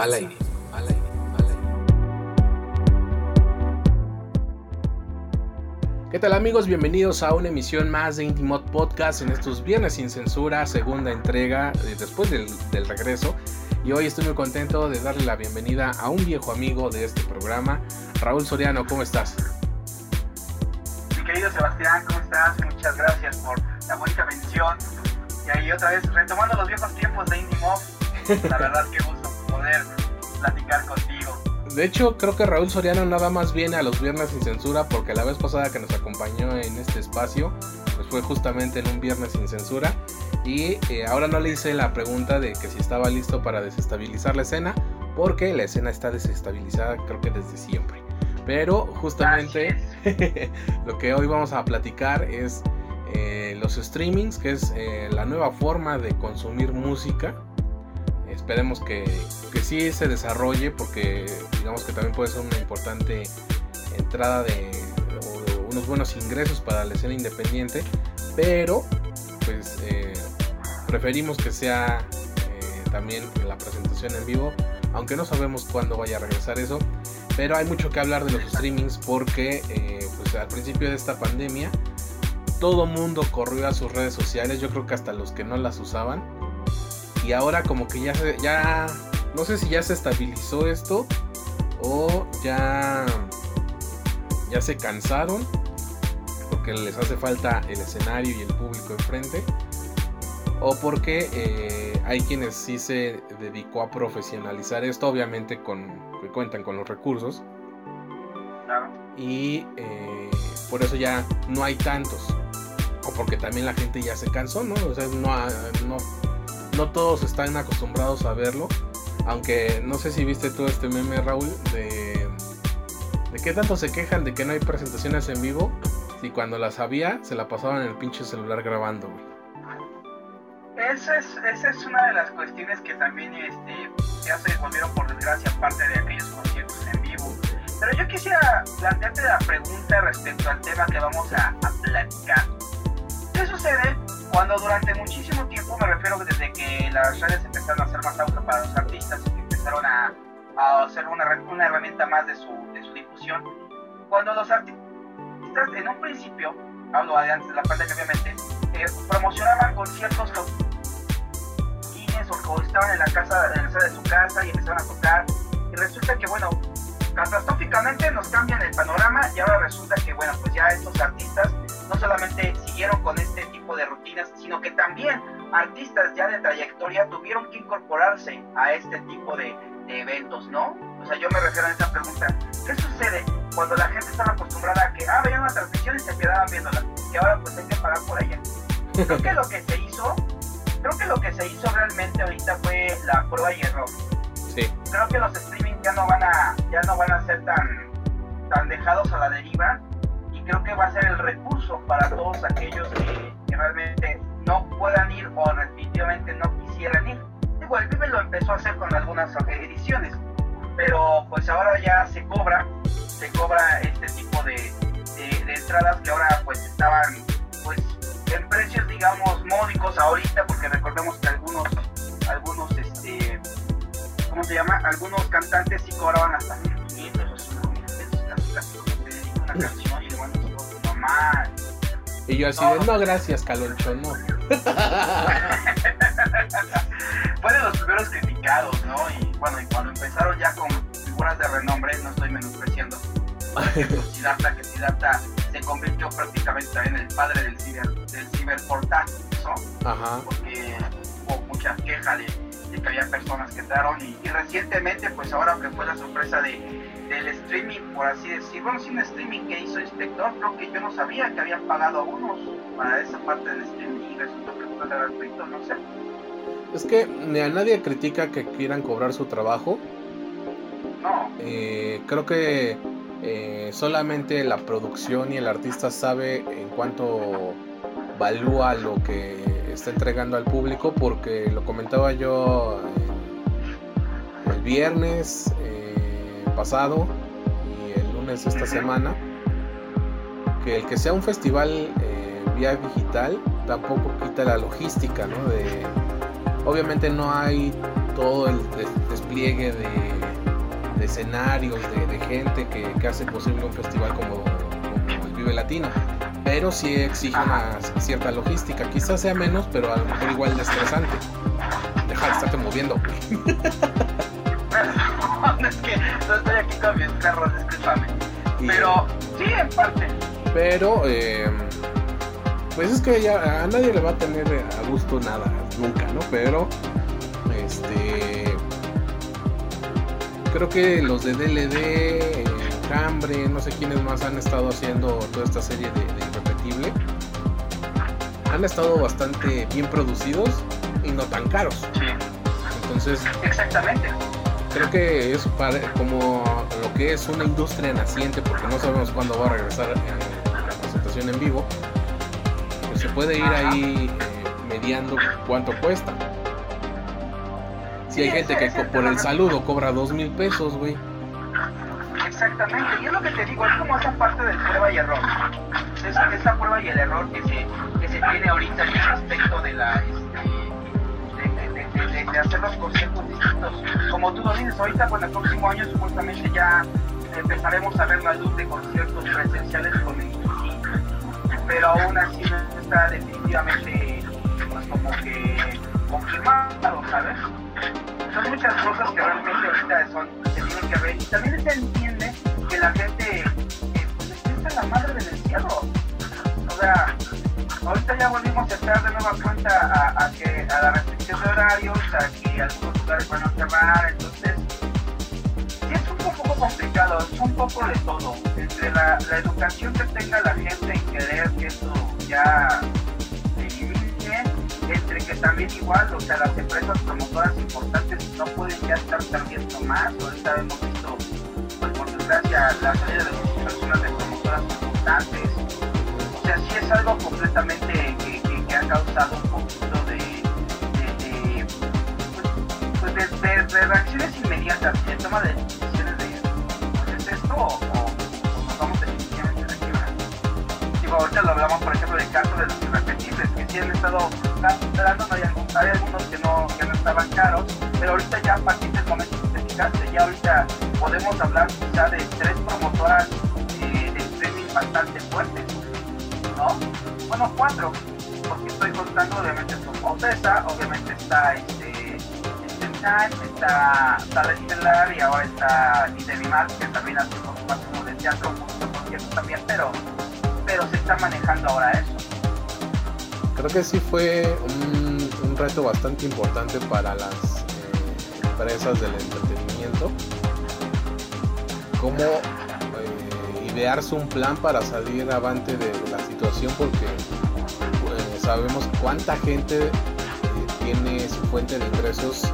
Al aire. ¿Qué tal amigos? Bienvenidos a una emisión más de Intimot Podcast en estos viernes sin censura, segunda entrega eh, después del, del regreso. Y hoy estoy muy contento de darle la bienvenida a un viejo amigo de este programa, Raúl Soriano, ¿cómo estás? Mi querido Sebastián, ¿cómo estás? Muchas gracias por la bonita mención. Y ahí otra vez, retomando los viejos tiempos de Indie Mob, la verdad que gusto poder platicar contigo. De hecho, creo que Raúl Soriano nada más viene a los viernes sin censura porque la vez pasada que nos acompañó en este espacio, pues fue justamente en un viernes sin censura. Y eh, ahora no le hice la pregunta de que si estaba listo para desestabilizar la escena, porque la escena está desestabilizada creo que desde siempre. Pero justamente lo que hoy vamos a platicar es eh, los streamings, que es eh, la nueva forma de consumir música. Esperemos que, que sí se desarrolle porque digamos que también puede ser una importante entrada de unos buenos ingresos para la escena independiente, pero pues eh, preferimos que sea eh, también la presentación en vivo, aunque no sabemos cuándo vaya a regresar eso, pero hay mucho que hablar de los streamings porque eh, pues al principio de esta pandemia todo mundo corrió a sus redes sociales, yo creo que hasta los que no las usaban, y ahora como que ya se, ya no sé si ya se estabilizó esto o ya ya se cansaron porque les hace falta el escenario y el público enfrente o porque eh, hay quienes sí se dedicó a profesionalizar esto obviamente con que cuentan con los recursos Claro. y eh, por eso ya no hay tantos o porque también la gente ya se cansó no o sea no, no no todos están acostumbrados a verlo. Aunque no sé si viste todo este meme, Raúl, de, de qué tanto se quejan de que no hay presentaciones en vivo. Si cuando las había, se la pasaban en el pinche celular grabando. Esa es, esa es una de las cuestiones que también este, ya se volvieron por desgracia parte de aquellos conciertos en vivo. Pero yo quisiera plantearte la pregunta respecto al tema que vamos a platicar. ¿Qué sucede cuando durante muchísimo tiempo, me refiero desde que las redes empezaron a hacer más auge para los artistas y que empezaron a, a hacer una, una, herramienta más de su, de su difusión, cuando los artistas en un principio, hablo de antes de la pandemia obviamente, eh, promocionaban conciertos o, o estaban en la casa en la sala de su casa y empezaron a tocar y resulta que bueno catastróficamente nos cambian el panorama y ahora resulta que bueno pues ya estos artistas no solamente siguieron con tipo de rutinas, sino que también artistas ya de trayectoria tuvieron que incorporarse a este tipo de, de eventos, ¿no? O sea, yo me refiero a esta pregunta, ¿qué sucede cuando la gente estaba acostumbrada a que, ah, veían una transmisión y se quedaban viéndola, y ahora pues hay que pagar por ella? Creo que lo que se hizo, creo que lo que se hizo realmente ahorita fue la prueba y error. Sí. Creo que los streaming ya no van a, ya no van a ser tan, tan dejados a la deriva y creo que va a ser el recurso para todos aquellos que, que realmente no puedan ir o definitivamente no quisieran ir. Digo, el Vive lo empezó a hacer con algunas ediciones, pero pues ahora ya se cobra, se cobra este tipo de, entradas que ahora pues estaban pues en precios digamos módicos ahorita, porque recordemos que algunos, algunos este, ¿cómo se llama? Algunos cantantes sí cobraban hasta 1500 o 5000 pesos, casi casi como te dedico una canción y le Y yo así de, no, gracias, Caloncho, no. fue de los primeros criticados, ¿no? Y bueno, y cuando empezaron ya con figuras de renombre, no estoy menospreciando, Siddhartha, que Siddhartha se convirtió prácticamente también en el padre del ciber, del ciberportal, ¿no? Ajá. Porque o mucha queja de, que había personas que entraron y, recientemente, pues ahora que fue la sorpresa de, del streaming, por así decirlo, bueno, sin streaming que hizo Inspector, creo que yo no sabía que habían pagado a unos para esa parte del streaming y resultó que fue gratuito, no sé. Es que a nadie critica que quieran cobrar su trabajo. No. Eh, creo que eh, solamente la producción y el artista sabe en cuánto valúa lo que está entregando al público porque lo comentaba yo el viernes eh, pasado y el lunes de esta semana que el que sea un festival vía digital tampoco quita la logística ¿no? de obviamente no hay todo el despliegue de de escenarios, de, gente que, hace posible un festival como, el Vive Latino. Pero sí exige una cierta logística. Quizás sea menos, pero a lo mejor igual de estresante. Deja de estarte moviendo. es que no estoy aquí con mis perros, discúlpame. Pero sí, en parte. Pero, eh, pues es que ya a nadie le va a tener a gusto nada, nunca, ¿no? Pero, este creo que los de DLD, Cambre, no sé quiénes más han estado haciendo toda esta serie de, Irrepetible. Han estado bastante bien producidos y no tan caros. Sí. Entonces. Exactamente. Creo que es como lo que es una industria naciente, porque no sabemos cuándo va a regresar la presentación en vivo. Pues se puede ir ahí eh, mediando cuánto cuesta. Si hay gente que por el saludo cobra dos mil pesos, güey. Exactamente, y es lo que te digo, es como esa parte del prueba y error. Esa, esa prueba y el error que se, que se tiene ahorita en respecto de la de, hacer los conciertos distintos. Como tú lo dices, ahorita pues el próximo año supuestamente ya empezaremos a ver la luz de conciertos presenciales con el pero aún así no está definitivamente pues como que confirmado, ¿sabes? son muchas cosas que realmente ahorita son, se tienen que ver. Y también se entiende que la gente eh, pues está la madre del encierro. O sea, ahorita ya volvimos a estar de nueva cuenta a, que, a la restricción de horarios, a que algunos lugares van a cerrar, entonces es un poco complicado, es un poco de todo. Entre la, la educación que tenga la gente en querer que esto ya entre que también igual, o sea, las empresas promotoras importantes no pueden ya estar perdiendo más, ahorita hemos visto, pues por desgracia, la salida de muchas personas de promotoras importantes, o sea, sí es algo completamente que, que, ha causado de toma de decisiones de, pues es esto o, o, nos vamos definitivamente de quiebra. Digo, ahorita lo hablamos, por ejemplo, del caso de los irrepetibles, que sí han estado dando, hay, hay algunos que no, que no estaban caros, pero ahorita ya a partir del momento que te ya ahorita podemos hablar quizá de tres promotoras eh, de streaming bastante fuertes, ¿no? Bueno, cuatro, porque estoy contando, obviamente su Ocesa, obviamente está este, está Sala Estelar y ahora está Idemimar, que también hace poco más como de teatro, también, pero, pero se está manejando ahora eso creo que sí fue un, reto bastante importante para las eh, empresas del entretenimiento. Cómo eh, idearse un plan para salir avante de, la situación porque pues, sabemos cuánta gente eh, tiene su fuente de ingresos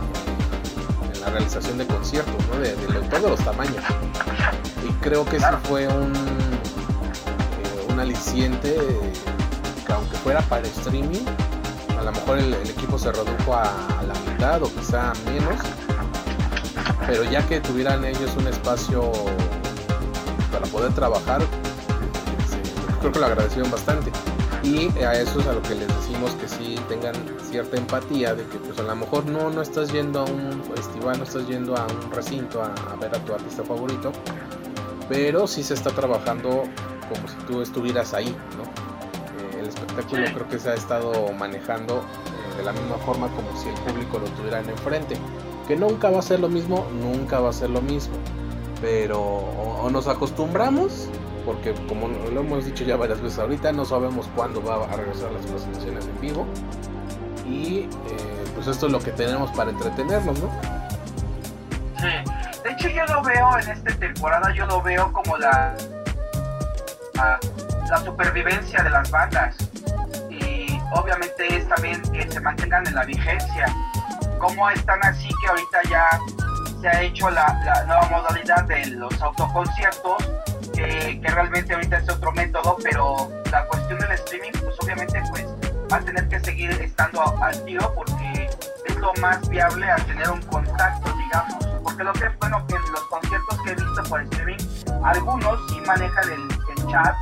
la realización de conciertos, ¿no? de, todos los tamaños. Y creo que sí fue un, un aliciente aunque fuera para streaming, a lo mejor el, equipo se redujo a, la mitad o quizá menos, pero ya que tuvieran ellos un espacio para poder trabajar, creo que lo agradecieron bastante. Y a eso es a lo que les decimos que sí tengan cierta empatía de que pues a lo mejor no, no estás yendo a un festival, no estás yendo a un recinto a, a ver a tu artista favorito, pero sí se está trabajando como si tú estuvieras ahí, ¿no? espectáculo creo que se ha estado manejando eh, de la misma forma como si el público lo tuvieran enfrente. Que nunca va a ser lo mismo, nunca va a ser lo mismo. Pero o, nos acostumbramos, porque como lo hemos dicho ya varias veces ahorita, no sabemos cuándo va a regresar las presentaciones en vivo. y eh, pues esto es lo que tenemos para entretenernos, ¿no? Sí, de hecho yo lo veo en esta temporada, yo lo veo como la, la, supervivencia de las bandas y obviamente es también que se mantengan en la vigencia. Como están así que ahorita ya se ha hecho la, la nueva modalidad de los autoconciertos, que, que realmente ahorita es otro método, pero la cuestión del streaming, pues obviamente pues va a tener que seguir estando al tiro porque es lo más viable a tener un contacto, digamos. Porque lo que es bueno que los conciertos que he visto por streaming, algunos sí manejan el, el chat,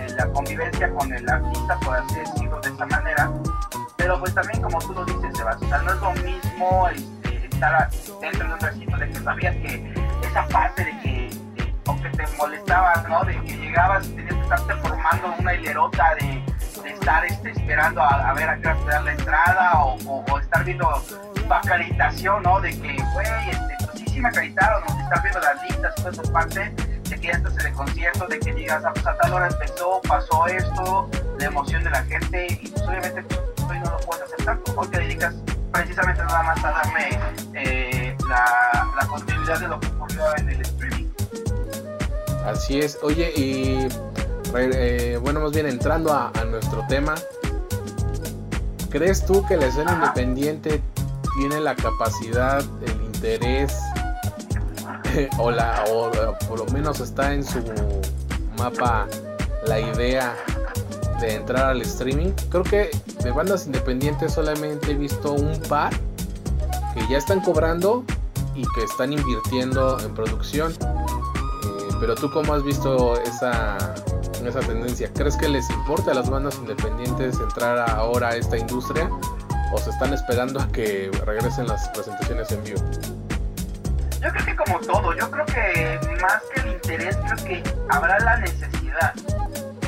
el, la convivencia con el artista, por así decirlo de esa manera. Pero pues también como tú lo dices, Sebastián, no es lo mismo este, estar dentro de un recinto de que sabías que esa parte de que o que te molestaba, ¿no? De que llegabas y tenías que estarte formando una hilerota de, estar este, esperando a, ver a qué hora te dan la entrada o, estar viendo tu acreditación, ¿no? De que, güey, este, pues sí, sí me acreditaron, o estar viendo las listas, toda esa parte de que ya estás en el concierto, de que llegas a, pues, a tal hora empezó, pasó esto, la emoción de la gente y pues obviamente pues, hoy no lo puedes hacer tanto porque dedicas precisamente nada más a darme eh, la continuidad de lo que ocurrió en el streaming. Así es. Oye, y eh, bueno, más bien entrando a, a, nuestro tema, ¿crees tú que la escena independiente tiene la capacidad, el interés, o, la, o por lo menos está en su mapa la idea de entrar al streaming? Creo que de bandas independientes solamente he visto un par que ya están cobrando y que están invirtiendo en producción pero tú cómo has visto esa, esa tendencia? ¿Crees que les importa a las bandas independientes entrar ahora a esta industria o se están esperando a que regresen las presentaciones en vivo? Yo creo que como todo, yo creo que más que el interés, creo que habrá la necesidad.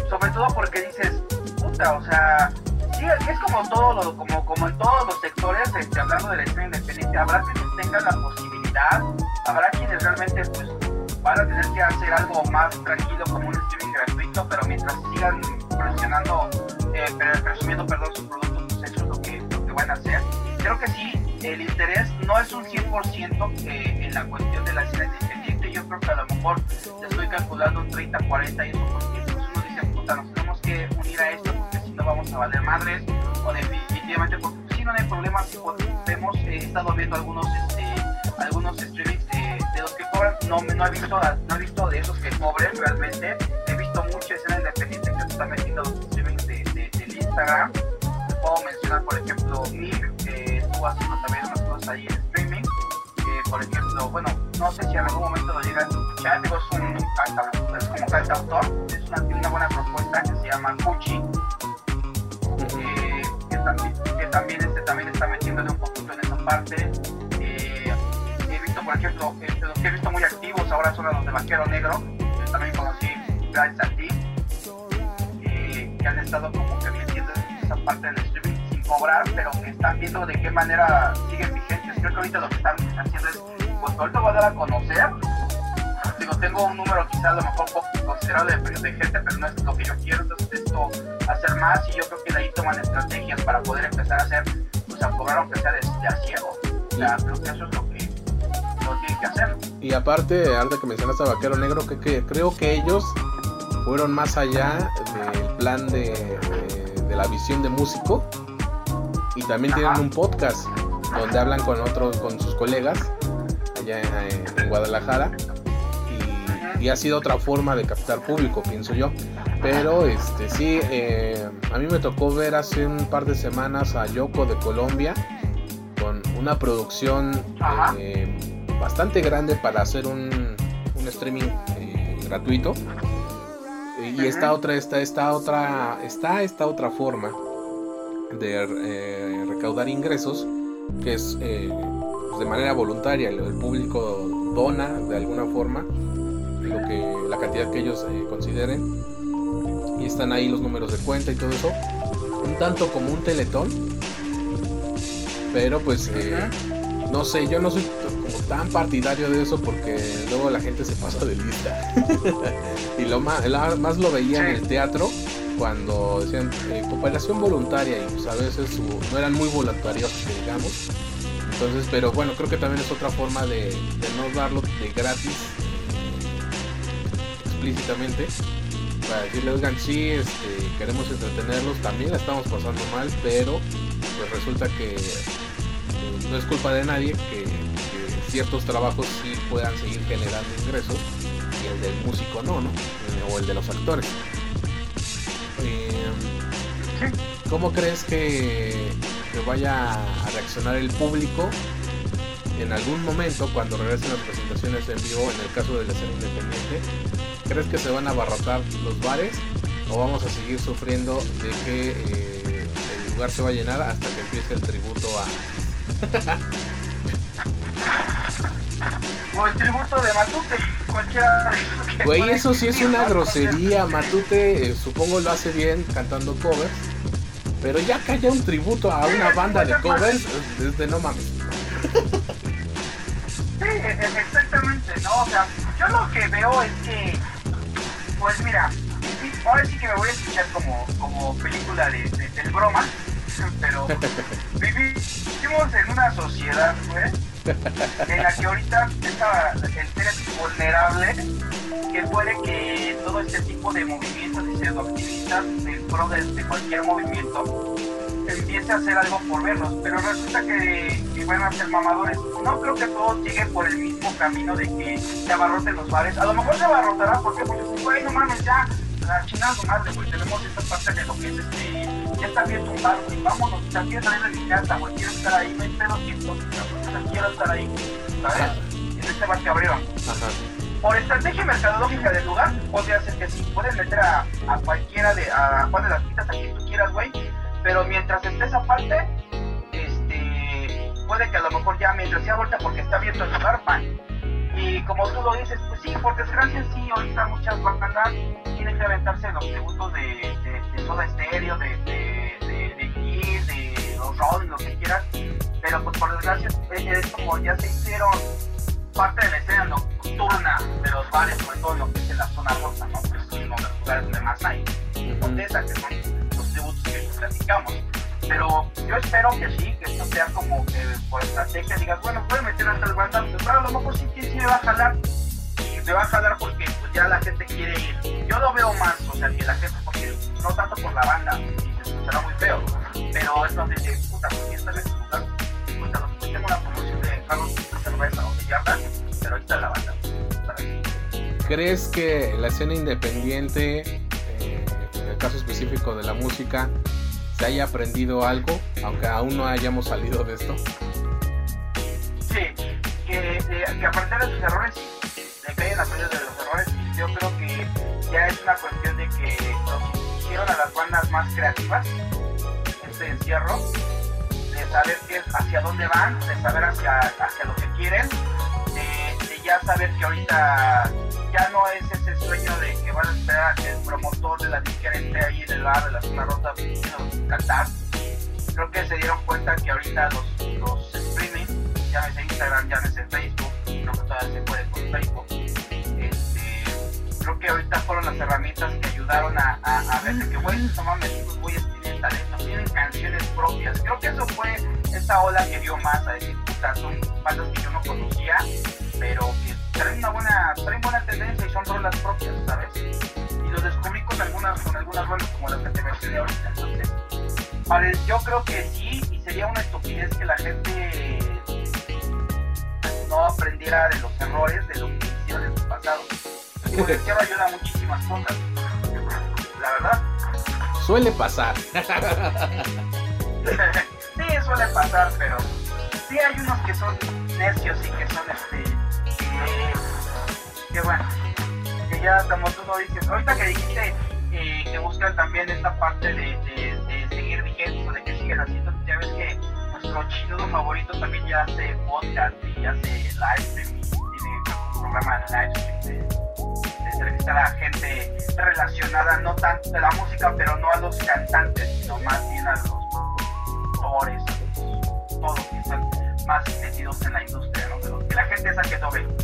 Sobre todo porque dices, puta, o sea, sí, es como todo, lo, como, como en todos los sectores, este, hablando de la escena independiente, habrá quienes tengan la posibilidad, habrá quienes realmente pues van a tener que hacer algo más tranquilo como un streaming gratuito, pero mientras sigan presionando, eh, presumiendo perdón, sus productos, pues eso es lo que, lo que van a hacer. Creo que sí, el interés no es un 100% que en la cuestión de la escena independiente, yo creo que a lo mejor estoy calculando un 30, 40 y eso porque pues uno dice, puta, nos tenemos que unir a esto porque si no vamos a valer madres, o definitivamente porque si no hay problema, podemos, he estado viendo algunos, este, algunos streamings de, de los que no, no, he visto, no he visto de esos que cobren realmente, he visto mucha escena independiente que se están metiendo los streamings de, de, del Instagram, te puedo mencionar por ejemplo Mir, que estuvo haciendo también unas cosas ahí en streaming, por ejemplo, bueno, no sé si en algún momento lo llegan a escuchar, digo, es un cantautor, es como cantautor, es una, una buena propuesta que se llama Cuchi, eh, que también, que también, este, también está metiéndole un poquito en esa parte, por ejemplo, este, los que he visto muy activos ahora son los de Vaquero Negro, yo también conocí gracias a ti, eh, que han estado como que metiendo esa parte del streaming sin cobrar, pero que están viendo de qué manera siguen vigentes. Creo que ahorita lo que están haciendo es, pues ahorita voy a dar a conocer, digo, tengo un número quizás a lo mejor considerable de, de, gente, pero no es lo que yo quiero, entonces esto hacer más y yo creo que de ahí toman estrategias para poder empezar a hacer, pues a cobrar aunque sea de, de a ciego. O sea, creo que eso es lo que lo tienen que hacer. Y aparte, antes que mencionaste a Vaquero Negro, que, que, creo que ellos fueron más allá del plan de, de, de la visión de músico y también Ajá. tienen un podcast donde hablan con otros, con sus colegas allá en, en Guadalajara y, y, ha sido otra forma de captar público, pienso yo. Pero este sí, eh, a mí me tocó ver hace un par de semanas a Yoko de Colombia con una producción eh, bastante grande para hacer un, un streaming eh, gratuito. Y esta otra, esta, esta otra, está esta otra forma de eh, recaudar ingresos que es eh, pues de manera voluntaria. El, el, público dona de alguna forma lo que la cantidad que ellos consideren y están ahí los números de cuenta y todo eso. Un tanto como un teletón, pero pues no sé, yo no soy tan partidario de eso porque luego la gente se pasa de lista. y lo más, más lo veía en el teatro cuando decían eh, cooperación voluntaria y pues a veces no eran muy voluntarios, digamos. Entonces, pero bueno, creo que también es otra forma de, no darlo de gratis explícitamente. Para decirle, oigan, sí, este, queremos entretenerlos, también la estamos pasando mal, pero pues resulta que eh, no es culpa de nadie que, ciertos trabajos sí puedan seguir generando ingresos y el del músico no, ¿no? O el de los actores. Eh, ¿Cómo crees que, que vaya a reaccionar el público en algún momento cuando regresen las presentaciones en vivo, en el caso de la escena independiente, ¿crees que se van a abarrotar los bares o vamos a seguir sufriendo de que eh, el lugar se va a llenar hasta que empiece el tributo a... o el tributo de Matute, cualquiera. Güey, eso sí es una grosería. Matute, eh, supongo lo hace bien cantando covers. Pero ya que haya un tributo a una banda de covers, es de no mames. Sí, e-, e-, exactamente, ¿no? O sea, yo lo que veo es que, pues mira, ahora sí que me voy a escuchar como, como película de, del broma, pero vivimos en una sociedad, pues, en la que ahorita está el ser vulnerable, que puede que todo este tipo de movimientos y pseudoactivistas en pro de, cualquier movimiento empiece a hacer algo por verlos, pero resulta que, que, van a ser mamadores. No creo que todos lleguen por el mismo camino de que se abarroten los bares. A lo mejor se abarrotará porque muchos dicen, no mames, ya, la chingada madre, pues tenemos esta parte de lo que es este, ya está abierto un bar, y vámonos, o sea, quieres de güey, quiero estar ahí, pedo o sea, quiero estar ahí, ¿sabes? En este bar que abrieron. Ajá. Por estrategia mercadológica del lugar, podría ser que sí, puedes meter a, a cualquiera de, a Juan de las Quitas, a quien tú quieras, güey, pero mientras esté esa parte, este, puede que a lo mejor ya mientras sea vuelta porque está abierto el lugar, pan. Y como tú lo dices, pues sí, por desgracia sí, ahorita muchas bandas tienen que aventarse los tributos de, de, de Soda de, de Rolling, lo que quieras, pero pues por desgracia es como ya se hicieron parte de la escena nocturna de los bares, sobre todo lo que es en la zona rosa, ¿no? Que de los lugares donde más hay. Condesa, que son los tributos que platicamos. Pero yo espero que sí, que esto sea como que por estrategia digas, bueno, puede meter hasta el bandas, pero a lo mejor sí, sí me va a jalar. Y me va a jalar porque pues, ya la gente quiere ir. Yo lo veo más, o sea, que la gente, porque no tanto por la banda, y escuchará muy feo, pero es donde se puta, si está en este lugar, pues tengo una promoción de Carlos cerveza o de yarda, pero ahí está la banda. ¿Crees que la escena independiente, eh, en el caso específico de la música, se haya aprendido algo, aunque aún no hayamos salido de esto? Sí, que, que aprender de sus errores, de que hayan aprendido de los errores, yo creo que ya es una cuestión de que nos hicieron a las bandas más creativas este encierro, de saber qué, hacia dónde van, de saber hacia, hacia lo que quieren, de, ya saber que ahorita ya no es ese sueño de que van a esperar el promotor de la disquera esté ahí en el de la zona rota cantar. Creo que se dieron cuenta que ahorita los, los streaming, llámese Instagram, llámese Facebook, creo que todavía se puede con Facebook. Creo que ahorita fueron las herramientas que ayudaron a, a, ver que, güey, no mames, estos güeyes tienen talento, tienen canciones propias. Creo que eso fue esa ola que dio más a decir, puta, son bandas que yo no conocía, pero que traen una buena, traen buena tendencia y son rolas propias, ¿sabes? Y lo descubrí con algunas, con algunas rolas como las que te mencioné ahorita. Entonces, para yo creo que sí, y sería una estupidez que la gente no aprendiera de los errores de lo que hicieron en su pasado. El izquierdo ayuda a muchísimas cosas, la verdad. Suele pasar. sí, suele pasar, pero sí hay unos que son necios y que son este que bueno, que ya como tú lo dices, ahorita que dijiste eh, que buscan también esta parte de, de, seguir vigentes o de que siguen haciendo, ya ves que nuestro chinudo favorito también ya hace podcast y hace live stream, tiene un programa de live stream de, entrevistar a gente relacionada no tanto de la música, pero no a los cantantes, sino más bien a los productores, todos que están más metidos en la industria, ¿no? que la gente saque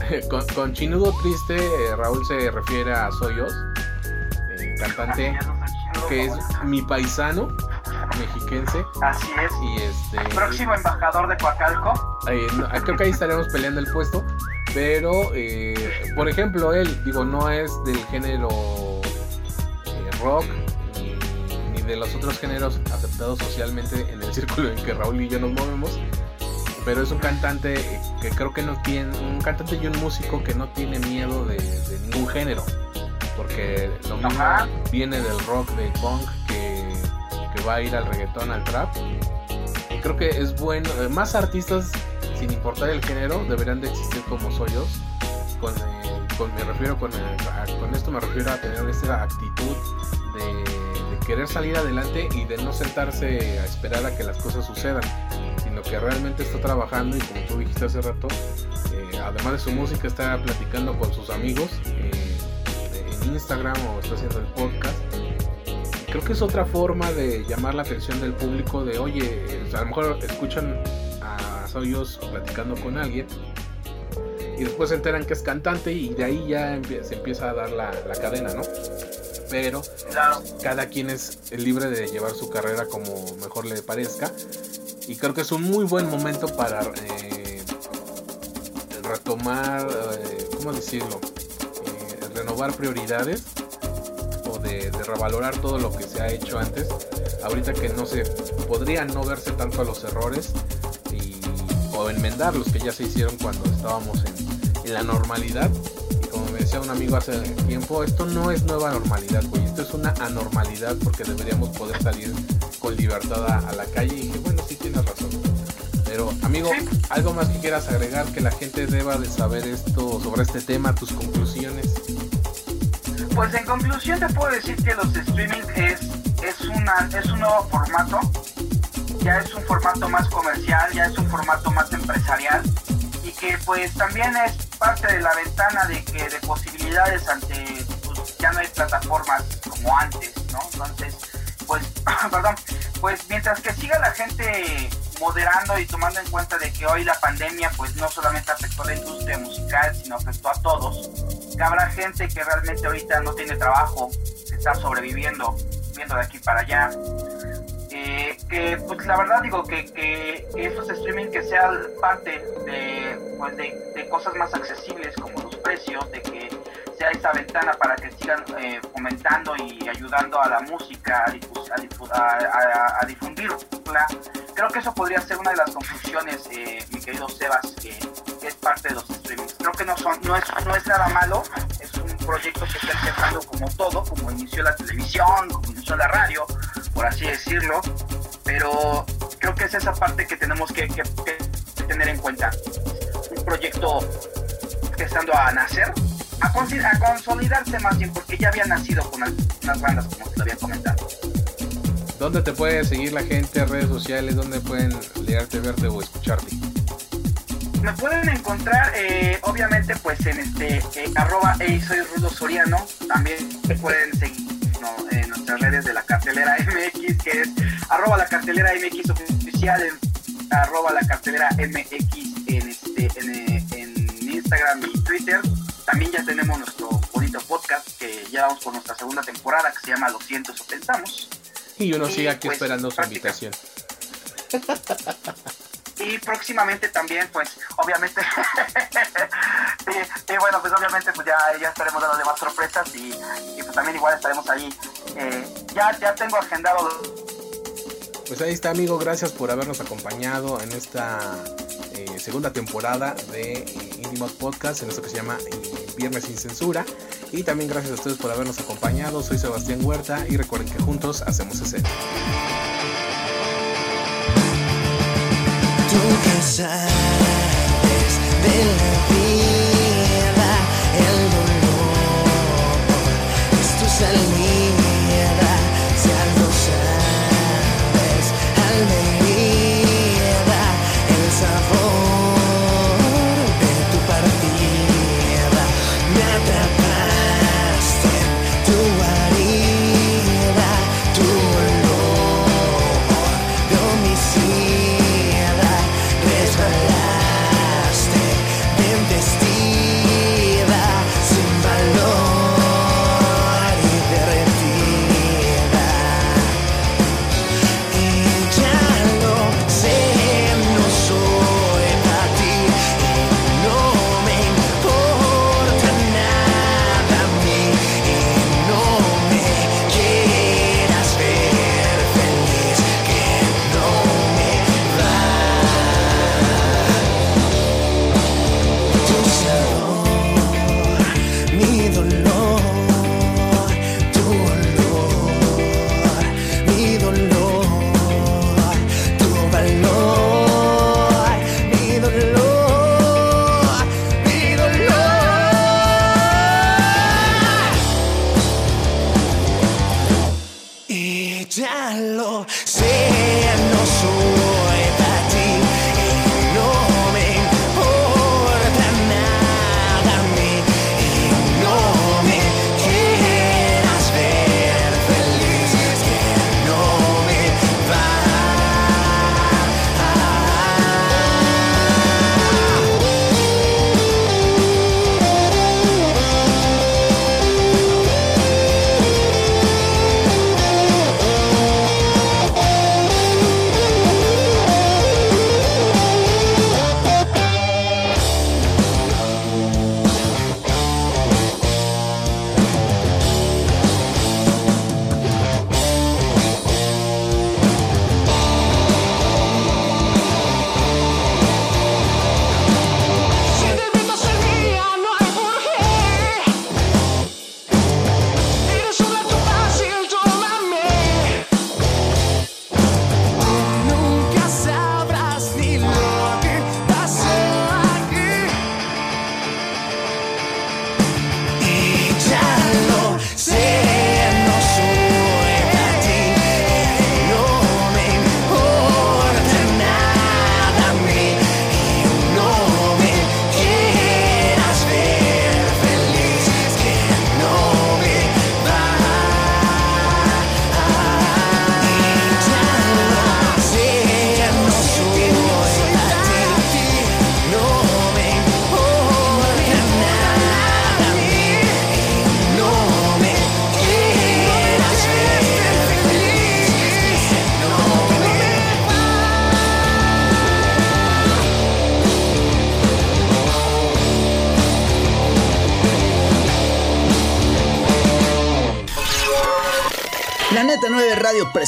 que con, con Chinudo Triste, eh, Raúl se refiere a Soyos, el cantante. que es mi paisano mexiquense. Así es. Y este. Próximo embajador de Coacalco. Eh, creo que ahí estaremos peleando el puesto. Pero, eh, por ejemplo, él, digo, no es del género eh, rock ni, de los otros géneros aceptados socialmente en el círculo en que Raúl y yo nos movemos. Pero es un cantante que creo que no tiene, un cantante y un músico que no tiene miedo de, ningún género. Porque lo mismo viene del rock, del punk, que, que va a ir al reggaetón, al trap. Y creo que es bueno, más artistas sin importar el género, deberían de existir como soyos. Con, con me refiero con, con esto me refiero a tener esa actitud de, querer salir adelante y de no sentarse a esperar a que las cosas sucedan, sino que realmente está trabajando y como tú dijiste hace rato, eh, además de su música está platicando con sus amigos eh, en Instagram o está haciendo el podcast creo que es otra forma de llamar la atención del público de oye, a lo mejor escuchan ellos platicando con alguien y después se enteran que es cantante y de ahí ya se empieza a dar la, cadena, ¿no? Pero cada quien es libre de llevar su carrera como mejor le parezca y creo que es un muy buen momento para eh, retomar, eh, ¿cómo decirlo? Eh, renovar prioridades o de, de, revalorar todo lo que se ha hecho antes. Ahorita que no se podría no verse tanto a los errores enmendar los que ya se hicieron cuando estábamos en, la normalidad. Y como me decía un amigo hace tiempo, esto no es nueva normalidad, güey, esto es una anormalidad porque deberíamos poder salir con libertad a, la calle. Y dije, bueno, sí tienes razón. Pero amigo, algo más que quieras agregar que la gente deba de saber esto sobre este tema, tus conclusiones. Pues en conclusión te puedo decir que los streaming es, es, una, es un nuevo formato ya es un formato más comercial, ya es un formato más empresarial y que pues también es parte de la ventana de que de posibilidades ante pues, ya no hay plataformas como antes, ¿no? Entonces, pues, perdón, pues mientras que siga la gente moderando y tomando en cuenta de que hoy la pandemia pues no solamente afectó a la industria musical, sino afectó a todos, que habrá gente que realmente ahorita no tiene trabajo, que está sobreviviendo, viendo de aquí para allá, que pues la verdad digo que, que, estos streaming que sean parte de, pues, de, cosas más accesibles como los precios, de que sea esa ventana para que sigan eh, fomentando y ayudando a la música a, difundirla. Creo que eso podría ser una de las conclusiones, eh, mi querido Sebas, que, es parte de los streamings. Creo que no, son, no, es, no es nada malo, es un proyecto que está empezando como todo, como inició la televisión, como inició la radio, por así decirlo, pero creo que es esa parte que tenemos que, tener en cuenta. Un proyecto que estando a nacer, a, consolidarse más bien, porque ya había nacido con unas bandas, como te lo había comentado. ¿Dónde te puede seguir la gente, redes sociales? ¿Dónde pueden leerte, verte o escucharte? Me pueden encontrar, eh, obviamente, pues en este, eh, arroba, soy Rudo Soriano. También me pueden seguir nuestras redes de la cartelera MX, que es arroba la cartelera MX oficial, en, arroba la cartelera MX en, este, en, Instagram y Twitter. También ya tenemos nuestro bonito podcast que ya vamos por nuestra segunda temporada que se llama Lo siento, o pensamos. Y uno sigue aquí pues, esperando su invitación. y próximamente también pues obviamente y, bueno pues obviamente pues ya, ya estaremos dando más sorpresas y, pues también igual estaremos ahí eh, ya ya tengo agendado. Pues ahí está amigo gracias por habernos acompañado en esta eh, segunda temporada de eh, Podcast en esto que se llama eh, Viernes sin Censura. Y también gracias a ustedes por habernos acompañado. Soy Sebastián Huerta y recuerden que juntos hacemos ese. Tú que sabes de la vida,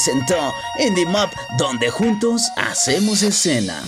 presentó Indie Mop, donde juntos hacemos escena.